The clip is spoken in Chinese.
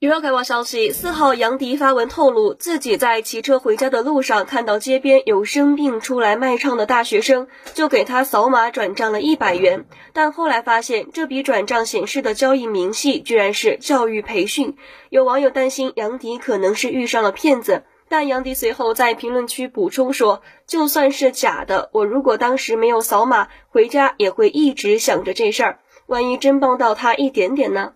娱乐快报消息四号杨迪发文透露自己在骑车回家的路上看到街边有生病出来卖唱的大学生就给他扫码转账了一百元。但后来发现这笔转账显示的交易明细居然是教育培训。有网友担心杨迪可能是遇上了骗子但杨迪随后在评论区补充说就算是假的我如果当时没有扫码回家也会一直想着这事儿。万一真帮到他一点点呢？